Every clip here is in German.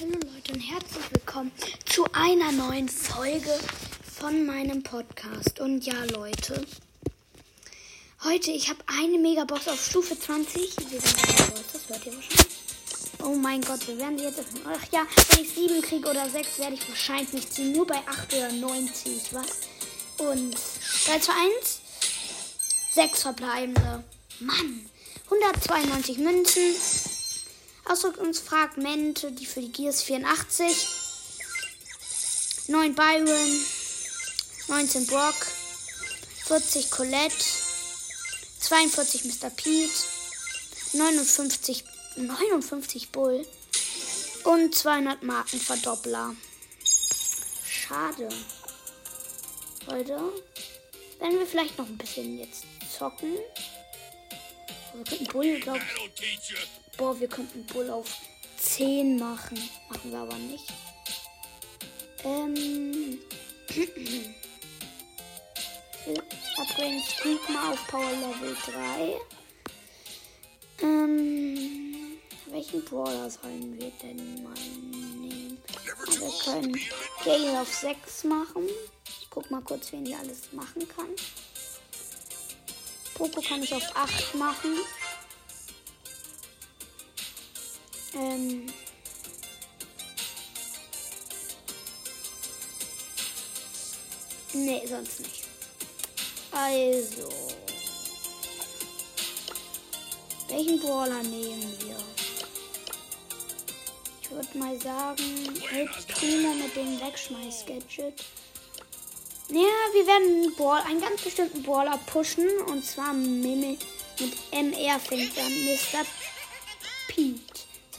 Hallo Leute und herzlich willkommen zu einer neuen Folge von meinem Podcast. Und ja, Leute, heute ich habe eine Megabox auf Stufe 20. Wir sind das hört ihr wahrscheinlich. Oh mein Gott, wir werden jetzt. Ach ja, wenn ich 7 kriege oder 6, werde ich wahrscheinlich nicht ziehen. Nur bei 8 oder 9 ziehe ich was. Und 3 zu 1, 6 verbleibende. Mann, 192 Münzen. Ausdrückungsfragmente, die für die Gears 84. 9 Byron. 19 Brock. 40 Colette. 42 Mr. Pete. 59, 59 Bull. Und 200 Marken Verdoppler. Schade. Leute, werden wir vielleicht noch ein bisschen jetzt zocken. Wir könnten Bull, glaube ich. Boah, wir könnten Bull auf 10 machen. Machen wir aber nicht. Ähm. wir upgraden Squeak mal auf Power Level 3. Ähm. Welchen Brawler sollen wir denn mal nehmen? Wir können Gale auf 6 machen. Ich guck mal kurz, wen die alles machen kann. Poco kann ich auf 8 machen. Ähm. Nee, sonst nicht. Also. Welchen Brawler nehmen wir? Ich würde mal sagen, Primo mit dem Wegschmeiß-Gadget. Ja, wir werden einen, Ball, einen ganz bestimmten Brawler pushen. Und zwar Mimi mit MR fängt dann Mr. Pete.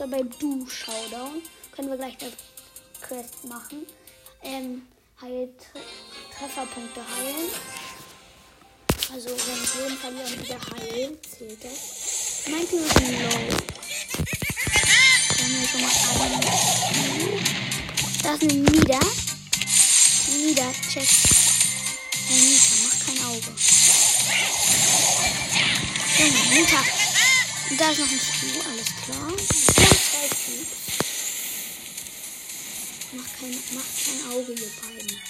So bei Du Showdown. Können wir gleich das Quest machen. Ähm, heilt Trefferpunkte heilen. Also wenn ich Leben verliere und wieder heilen, zählt das. Mein Team ist ein Low. Da haben wir schon mal einen. Da ist ein Nieder. Nieder, check. Hey, Nita, mach kein Auge. Und da ist noch ein Stu, alles klar. Wir haben zwei Stus. Mach kein, mach kein Auge, ihr beiden.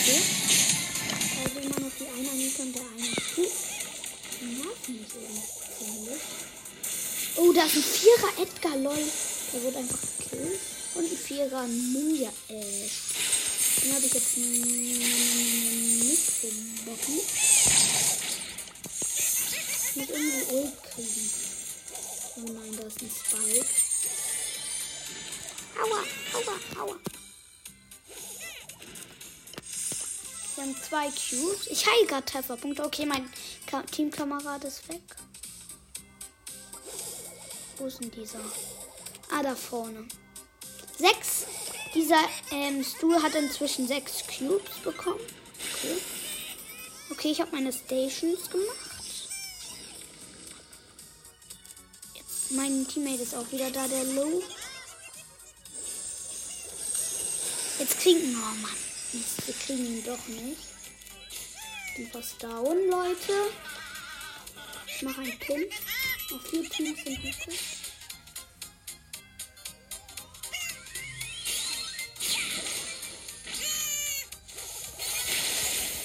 Okay. Also immer noch die eine Anita und der eine. Die nerven mich irgendwie. Oh, da ist ein Vierer Edgar, lol. Der wurde einfach gekillt. Und ein Vierer Ninja Ash. Den habe ich jetzt nicht. Ich muss irgendwie Ult kriegen. Oh nein, da ist ein Spike. Aua, aua, aua. Wir haben zwei Cubes. Ich heile gerade Trefferpunkte. Okay, mein Ka Teamkamerad ist weg. Wo ist denn dieser? Ah, da vorne. Sechs. Dieser ähm, Stu hat inzwischen sechs Cubes bekommen. Okay. Okay, ich habe meine Stations gemacht. Mein Teammate ist auch wieder da, der Low. Jetzt kriegen wir, oh Mann. Wir kriegen ihn doch nicht. Die was down, Leute. Ich mache einen Pin. Auf vier Teams sind übrig.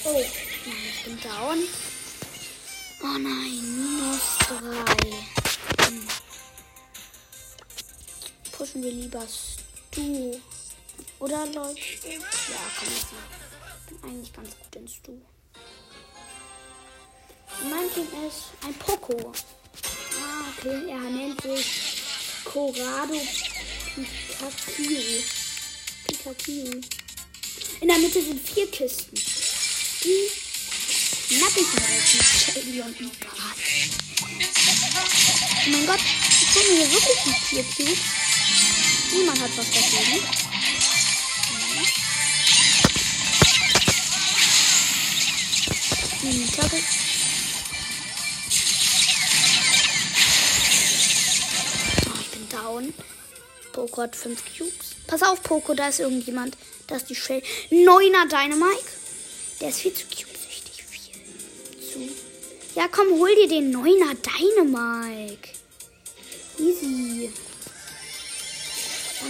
Oh, ich bin down. Oh nein, minus drei. Hm. Pushen wir lieber Stu. Oder Leute? Ja, komm jetzt mal. Bin eigentlich ganz gut in Stu. Mein Team ist ein Poco. Ah, okay. Er nennt sich Corrado Pikachu. Pikachu. In der Mitte sind vier Kisten. Die nackig helfen. Shelly und Ika. Oh mein Gott, ich hole mir wirklich die vier Cubes. Niemand hat was dagegen. Hm, ich glaube, oh, ich bin down. Poco hat 5 Cubes. Pass auf, Poco, da ist irgendjemand. Da ist die Shell. Neuner Dynamike. Der ist viel zu cubesüchtig. Viel zu. Ja, komm, hol dir den Neuner Dynamike. hätte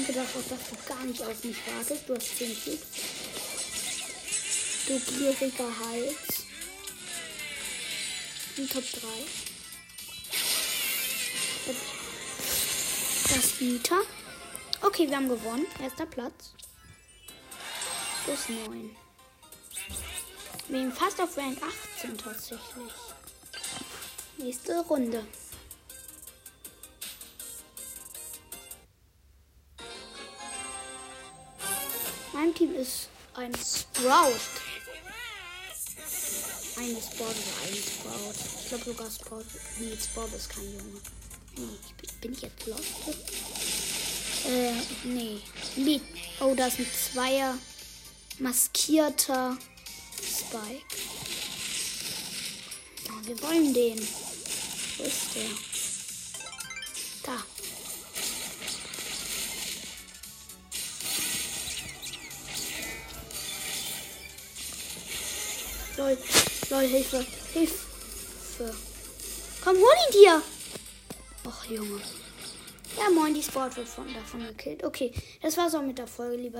gedacht, auch, dass du gar nicht auf mich wartest. Du hast 10 Cubes. Du gieriger Hals. In Top 3. Das Nita. Okay, wir haben gewonnen. Erster Platz. Plus 9. Wir sind fast auf Rank 18 tatsächlich. Nächste Runde. Mein Team ist ein Sprout. Eine Sprout oder ein Sprout. Ich glaube sogar Sprout. Nee, Sprout ist kein Junge. Nee, bin ich jetzt lost? Äh, nee. nee. Oh, da ist ein Zweier maskierter Spike. Oh, wir wollen den. Wo ist der? Da. Lol, lol, Hilfe, Hilfe. Komm, hol ihn dir. Och, Junge. Ja, moin, die Sport wird von, davon gekillt. Okay, das war's auch mit der Folge, lieber